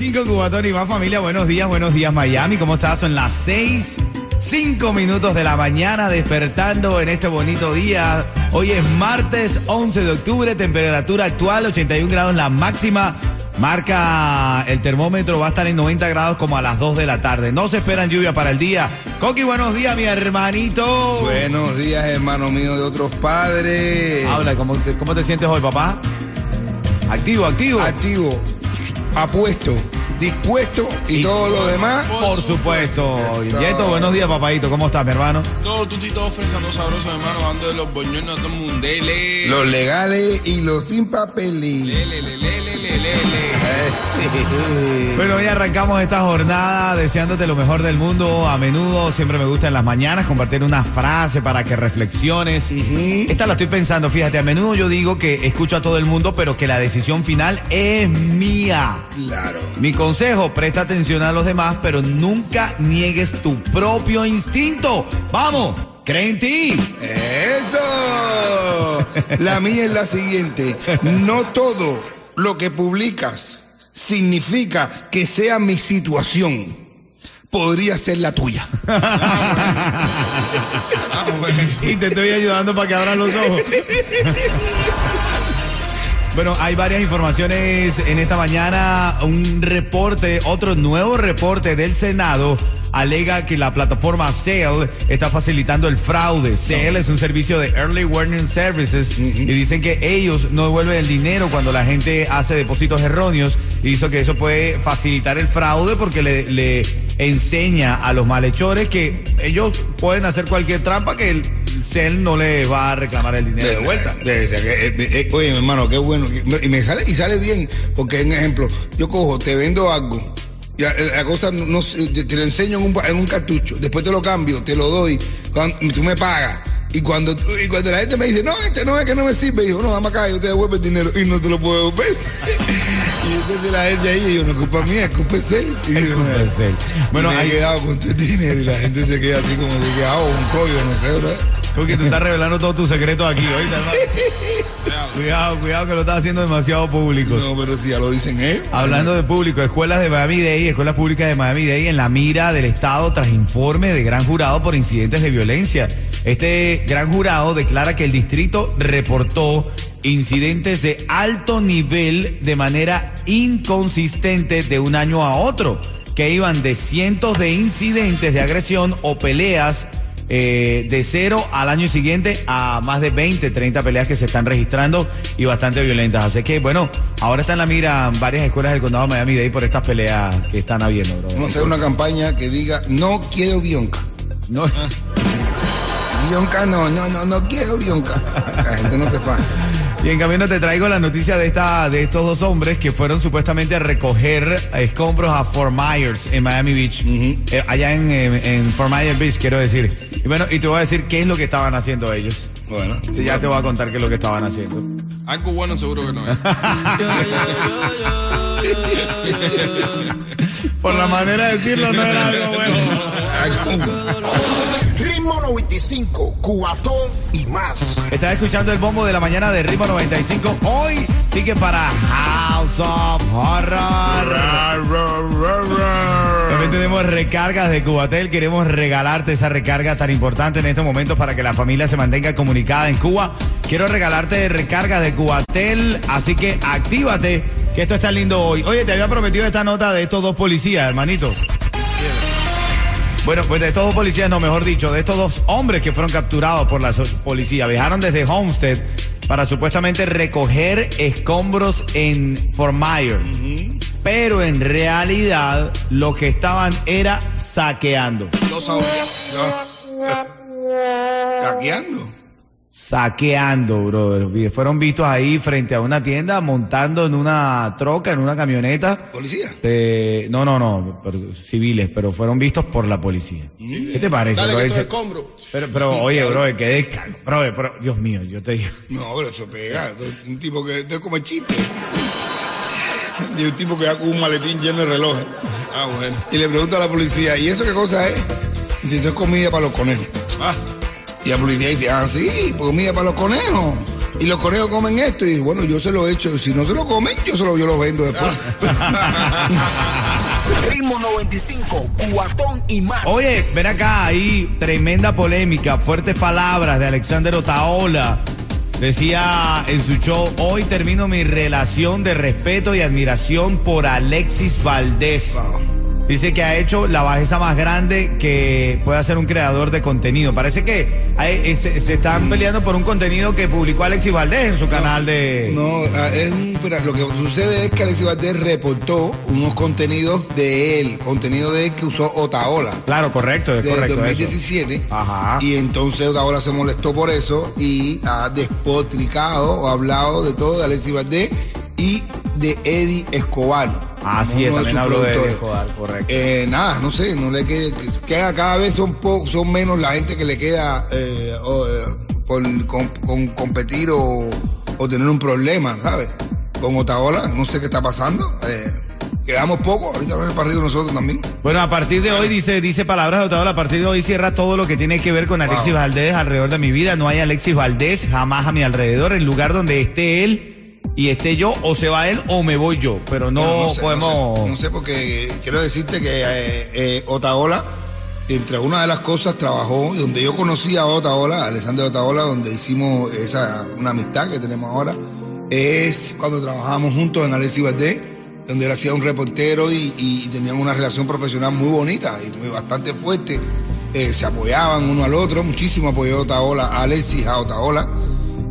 Ritmo 95 Cubatón y más familia. Buenos días, buenos días Miami. ¿Cómo estás? Son las 6, 5 minutos de la mañana despertando en este bonito día. Hoy es martes 11 de octubre, temperatura actual 81 grados la máxima. Marca el termómetro, va a estar en 90 grados como a las 2 de la tarde. No se esperan lluvia para el día. Coqui, buenos días, mi hermanito. Buenos días, hermano mío de otros padres. Habla, ¿cómo te, cómo te sientes hoy, papá? Activo, activo. Activo, apuesto, dispuesto y, Y- todo lo demás. Por supuesto. Yeto, buenos días, papadito. ¿Cómo estás, mi hermano? Todo tutito, fresa, todo sabroso, hermano. Ando de los boñones, todo el mundo. Los legales y los sin papeles. Lele, lele, lele, lele, lele. Bueno, hoy arrancamos esta jornada deseándote lo mejor del mundo. A menudo siempre me gusta en las mañanas compartir una frase para que reflexiones. Esta la estoy pensando, fíjate, a menudo yo digo que escucho a todo el mundo, pero que la decisión final es mía. Claro. Mi consejo, presta atención a los demás, pero nunca niegues tu propio instinto. Vamos, cree en ti. ¡Eso! La mía es la siguiente. No todo lo que publicas significa que sea mi situación. Podría ser la tuya. y te estoy ayudando para que abran los ojos. Bueno, hay varias informaciones en esta mañana. Un reporte, otro nuevo reporte del Senado alega que la plataforma Sale está facilitando el fraude. Sale es un servicio de Early Warning Services y dicen que ellos no devuelven el dinero cuando la gente hace depósitos erróneos y hizo que eso puede facilitar el fraude porque le, le enseña a los malhechores que ellos pueden hacer cualquier trampa que el Cel no le va a reclamar el dinero de vuelta. De- de- de- eh, eh, oye, mi hermano, qué bueno. Y me sale, y sale bien, porque un ejemplo, yo cojo, te vendo algo. La, la cosa no, no te lo enseño en un, en un cartucho, después te lo cambio, te lo doy, cuando, tú me pagas. Y cuando, y cuando la gente me dice, no, este no es que no me sirve, digo, no, dame acá, yo te devuelvo el dinero y no te lo puedo devolver. y entonces la gente ahí, yo, no es culpa mía, es culpa de él. Y digo, culpa es él. Bueno, me hay- he quedado con tu dinero y la gente se queda así como que, que hago un collo, no sé, ¿verdad? Porque tú estás revelando todos tus secretos aquí, ¿oíste, hermano? Cuidado, cuidado que lo estás haciendo demasiado público. No, pero si ya lo dicen ellos. Hablando de público, escuelas de Miami-Dade, escuelas públicas de Miami-Dade en la mira del Estado tras informe de gran jurado por incidentes de violencia. Este gran jurado declara que el distrito reportó incidentes de alto nivel de manera inconsistente de un año a otro, que iban de cientos de incidentes de agresión o peleas eh, de cero al año siguiente a más de 20, 30 peleas que se están registrando y bastante violentas. Así que, bueno, ahora está en la mira varias escuelas del condado de Miami-Dade por estas peleas que están habiendo, bro. Vamos a hacer una campaña que diga, no quiero Bionca. No, Bionca no, no, no, no quiero Bionca. La gente no se. Y en camino te traigo la noticia de esta de estos dos hombres que fueron supuestamente a recoger escombros a Fort Myers en Miami Beach. Eh, allá en, en- en Fort Myers Beach, quiero decir. Y bueno, y te voy a decir qué es lo que estaban haciendo ellos. Bueno, Sí, Ya te voy a contar qué es lo que estaban haciendo. Algo bueno seguro que no es. Por la manera de decirlo no era algo bueno. Ritmo 95, cuatón y más. Estás escuchando el bombo de la mañana de Ritmo 95. Hoy sigue para House of Horror. También tenemos recargas de Cubatel. Queremos regalarte esa recarga tan importante en estos momentos para que la familia se mantenga comunicada en Cuba. Quiero regalarte recargas de Cubatel, así que actívate, que esto está lindo hoy. Oye, te había prometido esta nota de estos dos policías, hermanito. Bueno, pues de estos dos policías, no, mejor dicho, de estos dos hombres que fueron capturados por la policía, viajaron desde Homestead para supuestamente recoger escombros en Fort Myers. Pero en realidad lo que estaban era saqueando. Sabía. Saqueando. Saqueando, brother. Fueron vistos ahí frente a una tienda montando en una troca, en una camioneta. ¿Policía? Eh, no, no, no, pero- civiles, pero fueron vistos por la policía. ¿Qué te parece? Dale, pero, pero, oye, bro, que descargo. Bro, pero, Dios mío, yo te digo. No, pero eso pega. Un tipo que es como chiste. Y un tipo que va con un maletín lleno de relojes. Ah, bueno. Y le pregunta a la policía, ¿y eso qué cosa es? Dice, eso es comida para los conejos. Ah, Y la policía dice, ah, sí, pues comida para los conejos. Y los conejos comen esto. Y dice, bueno, yo se lo he hecho. Si no se lo comen, yo se lo, yo lo vendo después. Ritmo 95, cuatón y más. Oye, ven acá, ahí tremenda polémica, fuertes palabras de Alexander Otaola. Decía en su show, hoy termino mi relación de respeto y admiración por Alexis Valdés. Wow. Dice que ha hecho la bajeza más grande que puede hacer un creador de contenido. Parece que hay- se, se están peleando por un contenido que publicó Alexis Valdés en su canal de... No, ah, es un, lo que sucede es que Alexis Valdés reportó unos contenidos de él, contenido de él que usó Otaola. Claro, correcto, es correcto. eso. 2017. Ajá. Y entonces Otaola se molestó por eso y ha despotricado o hablado de todo de Alexis Valdés y de Eddie Escobar. Ah, sí, uno de también sus habló de. Escobar, correcto. Eh, nada, no sé, no le queda, queda cada vez son po- son menos la gente que le queda eh, o, eh, por con- con competir o, o tener un problema, ¿sabes? Con Otaola, no sé qué está pasando. quedamos poco, ahorita nos hemos partido nosotros también. Bueno, a partir de hoy, dice, dice palabras de Otaola, a partir de hoy cierra todo lo que tiene que ver con Alexis Wow. Valdés alrededor de mi vida. No hay Alexis Valdés jamás a mi alrededor. El lugar donde esté él y esté yo, o se va él o me voy yo. Pero no, Bueno, sé, podemos... No sé, no sé, porque quiero decirte que eh, eh, Otaola, entre una de las cosas, trabajó, y donde yo conocí a Otaola, a Alexander Otaola, donde hicimos esa una amistad que tenemos ahora, es cuando trabajábamos juntos en Alexis Valdés, donde él hacía un reportero y, y tenían una relación profesional muy bonita y muy- bastante fuerte. Eh, se apoyaban uno al otro, muchísimo apoyó Otaola, a Alexis a Otaola.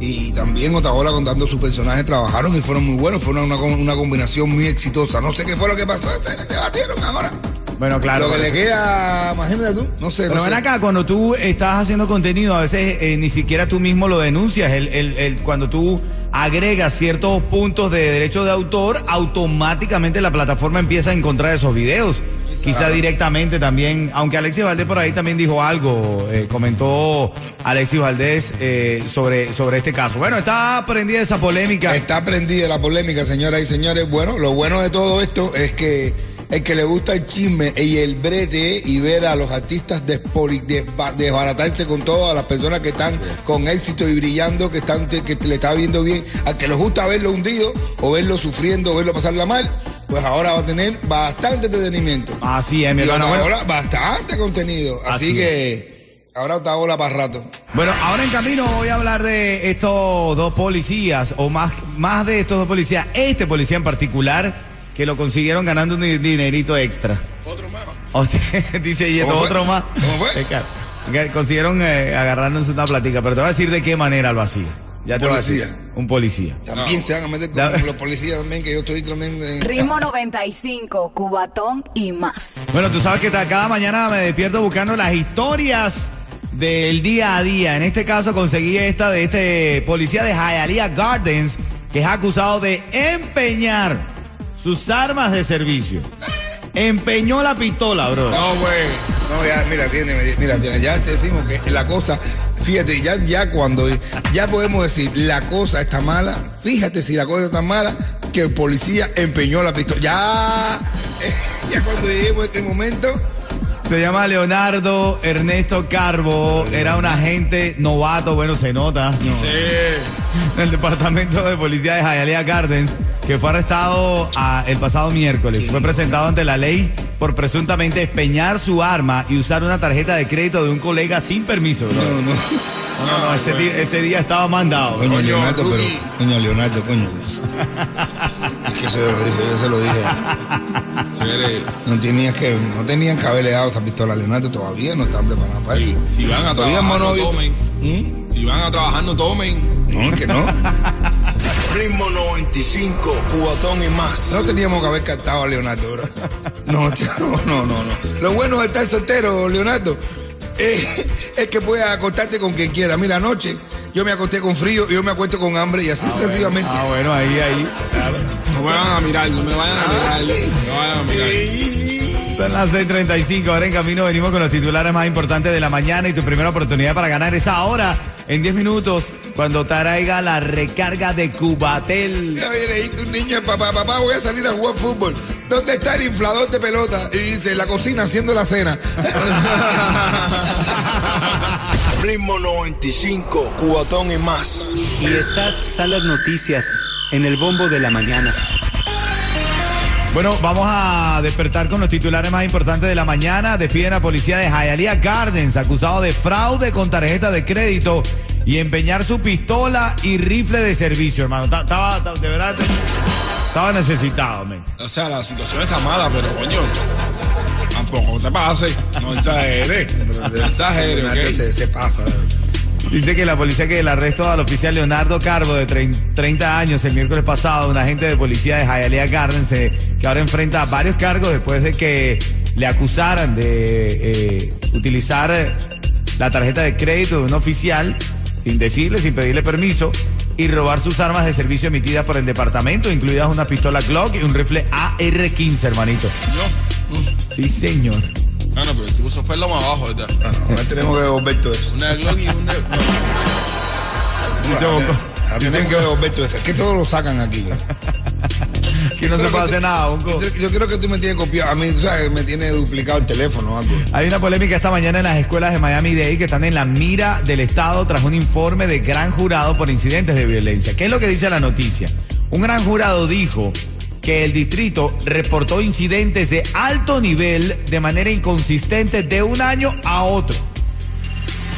Y también Otaola contando sus personajes trabajaron y fueron muy buenos, fue una, una, combinación muy exitosa. No sé qué fue lo que pasó, se debatieron ahora. Bueno, claro. lo que le queda, imagínate tú, no sé, Pero no ven sé. acá, cuando tú estás haciendo contenido, a veces eh, ni siquiera tú mismo lo denuncias. El, el- el- cuando tú agregas ciertos puntos de derecho de autor, automáticamente la plataforma empieza a encontrar esos videos. Quizá directamente también, aunque Alexis Valdés por ahí también dijo algo, eh, comentó Alexis Valdés eh, sobre, sobre este caso. Bueno, está prendida esa polémica. Está prendida la polémica, señoras y señores. Bueno, lo bueno de todo esto es que el que le gusta el chisme y el brete y ver a los artistas desbaratarse con todas las personas que están con éxito y brillando, que están que le está viendo bien, al que les gusta verlo hundido o verlo sufriendo o verlo pasarla mal, pues ahora va a tener bastante entretenimiento. Así es, mi hermano. Otaola, bastante contenido. Así, Así que ahora Otaola para rato. Bueno, ahora en camino voy a hablar de estos dos policías, o más, más de estos dos policías, este policía en particular, que lo consiguieron ganando un di- dinerito extra. otro más. O sea, dice y esto ¿Cómo fue? otro más. ¿Cómo fue? Consiguieron eh, agarrándose una platica, pero te voy a decir de qué manera lo hacía. Ya te voy a decir. Un policía. También se van a meter con los policías también, que yo estoy también... en- Ritmo 95, Cubatón y más. Bueno, tú sabes que cada mañana me despierto buscando las historias del día a día. En este caso conseguí esta de este policía de Hialeah Gardens que es acusado de empeñar sus armas de servicio. Empeñó la pistola, bro. No, güey. No, ya, mira, tiene, mira, tiene, ya te decimos que la cosa, fíjate, ya, ya cuando, ya podemos decir, la cosa está mala, fíjate si la cosa está mala, que el policía empeñó la pistola. Ya, ya cuando lleguemos a este momento, Se llama Leonardo Ernesto Carbo. Era un agente novato, bueno, se nota. Sí. del departamento de policía de Hialeah Gardens, que fue arrestado ah, el pasado miércoles. Fue presentado ante la ley por presuntamente espeñar su arma y usar una tarjeta de crédito de un colega sin permiso. bro. no, no. No, no, no, ese, ese día estaba mandado. Coño, Coño, Leonardo, pero, coño, Leonardo, coño. Es que eso yo lo dije, yo se lo dije. No tenías que, no tenían que haberle dado esa pistola a Leonardo, todavía no están preparados para eso. si van a trabajar, no tomen. ¿Mm? Si van a trabajar, no tomen. No, es que no. Ritmo 95, cuatón y más. No teníamos que haber captado a Leonardo, bro. No, no, no, no, no. Lo bueno de estar soltero, Leonardo, es, es que puedes acostarte con quien quiera. Mira, anoche yo me acosté con frío, yo me acuesto con hambre y así sucesivamente. Ah, bueno, ahí, ahí. No me vayan a mirar, no me vayan a mirar. No vayan a mirar. Son las 6:35. Ahora en camino venimos con los titulares más importantes de la mañana y tu primera oportunidad para ganar es ahora, en 10 minutos, cuando traiga la recarga de Cubatel. Oye, un niño, papá, papá, voy a salir a jugar fútbol. ¿Dónde está el inflador de pelota? Y dice, en la cocina haciendo la cena. Ritmo 95, cuatón y más. Y estas son las noticias en el bombo de la mañana. Bueno, vamos a despertar con los titulares más importantes de la mañana. Despiden a policía de Hialeah Gardens, acusado de fraude con tarjeta de crédito y empeñar su pistola y rifle de servicio, hermano. Ta- Estaba, ta- de verdad, estaba necesitado, men. O sea, la situación está mala, pero coño. Tampoco te pases. No exageres. No exageres, ¿ok? se, se pasa. Dice que la policía que el arresto al oficial Leonardo Carbo de trein- 30 años el miércoles pasado, un agente de policía de Hialeah Gardens, eh, que ahora enfrenta varios cargos después de que le acusaran de eh, utilizar eh, la tarjeta de crédito de un oficial sin decirle, sin pedirle permiso y robar sus armas de servicio emitidas por el departamento, incluidas una pistola Glock y un rifle AR-15, hermanito. Sí, señor. Ah, no, pero tú eso fue lo más abajo, ¿verdad? Ahora tenemos que devolver todo eso. Una Glock y una. Dice Bonco. Tenemos que devolver todo eso. Es que todos lo sacan aquí. bro. Que no se puede hacer nada, Bonco. Yo, yo creo que tú me tienes copiado. A mí, tú sabes, me tienes duplicado el teléfono o algo. Hay una polémica esta mañana en las escuelas de Miami-Dade que están en la mira del Estado tras un informe de gran jurado por incidentes de violencia. ¿Qué es lo que dice la noticia? Un gran jurado dijo que el distrito reportó incidentes de alto nivel de manera inconsistente de un año a otro.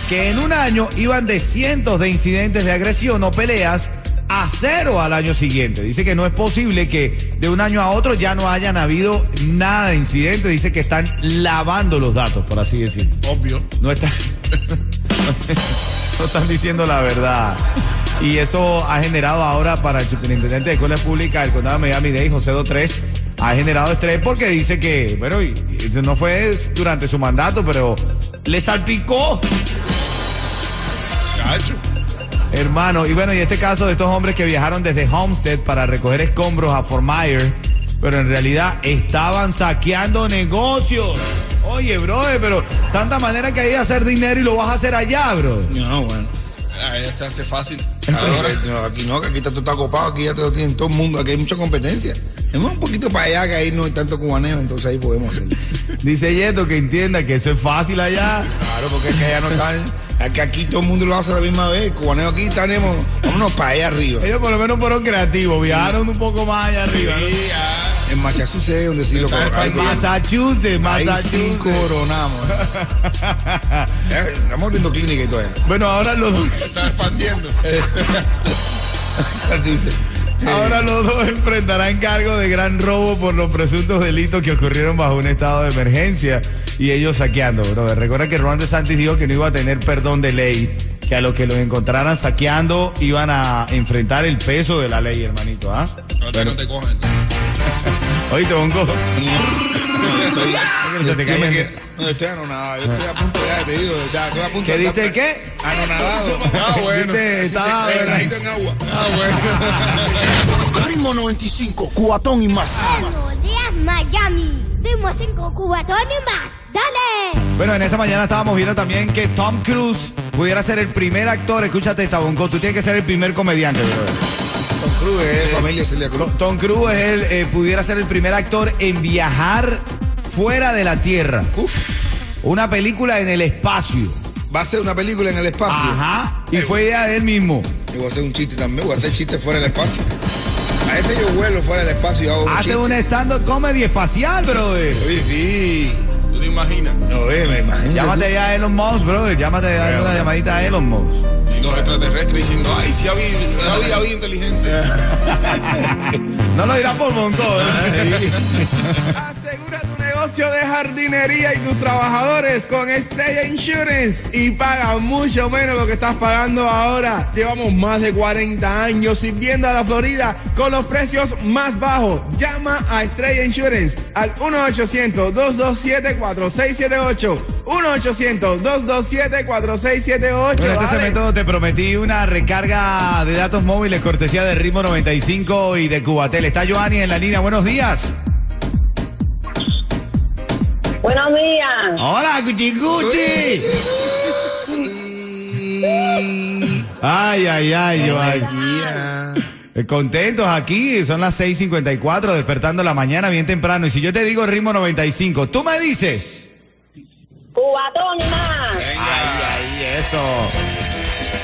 Que en un año iban de cientos de incidentes de agresión o peleas a cero al año siguiente. Dice que no es posible que de un año a otro ya no hayan habido nada de incidentes. Dice que están lavando los datos, por así decirlo. Obvio. No están, no están diciendo la verdad. Y eso ha generado ahora para el superintendente de escuelas públicas del condado de Miami-Dade, José Tres, ha generado estrés porque dice que, bueno, y- y no fue durante su mandato, pero le salpicó. Cacho. Hermano, y bueno, y este caso de estos hombres que viajaron desde Homestead para recoger escombros a Fort Myers, pero en realidad estaban saqueando negocios. Oye, bro, pero tanta manera que hay de hacer dinero y lo vas a hacer allá, bro. No, bueno. Ah, se hace fácil. Ahora, no, aquí no, que aquí está todo está copado, aquí ya te lo tienen todo el mundo, aquí hay mucha competencia. Hemos un poquito para allá, que ahí no hay tanto cubaneo, entonces ahí podemos hacer. Dice Yeto que entienda que eso es fácil allá. Claro, porque es que allá no están, es que aquí todo el mundo lo hace a la misma vez. Cubaneo aquí tenemos, vámonos para allá arriba. Ellos por lo menos fueron creativos, viajaron un poco más allá arriba. ¿no? En Massachusetts, donde sí lo hay que- Massachusetts, Ahí sí Massachusetts. coronamos. Eh, Estamos abriendo clínica y todo eso. Bueno, ahora los dos. Está expandiendo. Ahora los dos enfrentarán cargo de gran robo por los presuntos delitos que ocurrieron bajo un estado de emergencia y ellos saqueando, brother. Recuerda que Ron DeSantis dijo que no iba a tener perdón de ley, que a los que los encontraran saqueando iban a enfrentar el peso de la ley, hermanito, ¿ah? No te, no te cogen. Oíste, Bonco. Yo, estoy anonadado, yo estoy a punto ya, te digo, ya, estoy a punto ¿Qué diste qué? Anonadado. Ah, bueno. Viste, Así estaba- en agua. Ah, bueno. Ritmo 95, cuatón y más. Buenos días, Miami. Ritmo 5, Cubatón y más. ¡Dale! Bueno, en esta mañana estábamos viendo también que Tom Cruise pudiera ser el primer actor. Escúchate esta, Bonco. Tú tienes que ser el primer comediante, brother. Tom Cruise es familia Celia Cruz. Tom Cruise es el, eh, pudiera ser el primer actor en viajar fuera de la Tierra. Uf, Una película en el espacio. va a ser una película en el espacio. Ajá. Y Eh, fue idea de él mismo. Y voy a hacer un chiste también, voy a hacer chistes fuera del espacio. A ese yo vuelo fuera del espacio y hago un Hace chiste. un stand-up comedy espacial, brother. Oye, sí. ¿Tú te imaginas? No, ve, me imagino. Llámate ya a Elon Musk, brother. Llámate, dale Bueno, una bueno. llamadita a Elon Musk. Y los extraterrestres diciendo, ay, sí había, sí había vida inteligente. No lo dirás por ¿verdad? Asegura tu negocio. de jardinería y tus trabajadores con Estrella Insurance y paga mucho menos lo que estás pagando ahora. Llevamos más de 40 años sirviendo a la Florida con los precios más bajos. Llama a Estrella Insurance al 1-800-227-4678. 1-800-227-4678. Bueno, este segmento te prometí una recarga de datos móviles cortesía de Ritmo 95 y de Cubatel. Está Joanny en la línea. Buenos días. Buenos días. Hola, Gucci Gucci. Ay, ay, ay, Joanny. Eh, Contentos aquí, son las 6:54, despertando la mañana bien temprano. Y si yo te digo ritmo 95, tú me dices. Cubatón y más. Ay, ay, eso.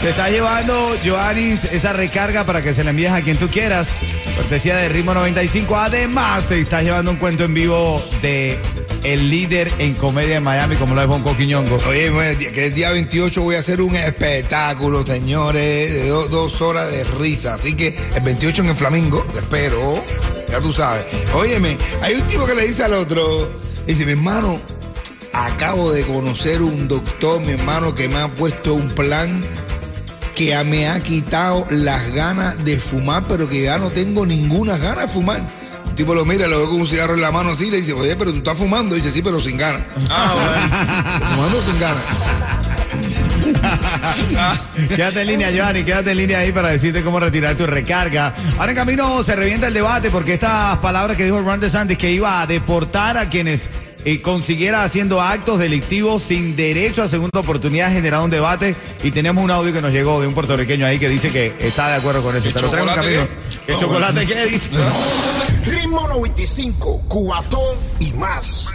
Te está llevando, Joanis, esa recarga para que se la envíes a quien tú quieras. Cortesía de Ritmo 95. Además, te estás llevando un cuento en vivo de el líder en comedia en Miami, como lo es Bonco Quiñongo. Oye, bueno, que el día 28 voy a hacer un espectáculo, señores, de do- dos horas de risa. Así que el 28 en el Flamingo, te espero, ya tú sabes. Óyeme, hay un tipo que le dice al otro, dice, mi hermano, acabo de conocer un doctor, mi hermano, que me ha puesto un plan que me ha quitado las ganas de fumar, pero que ya no tengo ninguna ganas de fumar. El tipo lo mira, lo ve con un cigarro en la mano así, le dice, oye, pero tú estás fumando. dice, sí, pero sin ganas. Ah, bueno. fumando sin ganas. quédate en línea, Joanny, quédate en línea ahí para decirte cómo retirar tu recarga. Ahora en camino se revienta el debate porque estas palabras que dijo Ron DeSantis que iba a deportar a quienes eh, consiguiera haciendo actos delictivos sin derecho a segunda oportunidad ha generado un debate y tenemos un audio que nos llegó de un puertorriqueño ahí que dice que está de acuerdo con eso. Te lo traigo en camino. ¿Qué chocolate qué dice? Ritmo 95, Cubatón y más.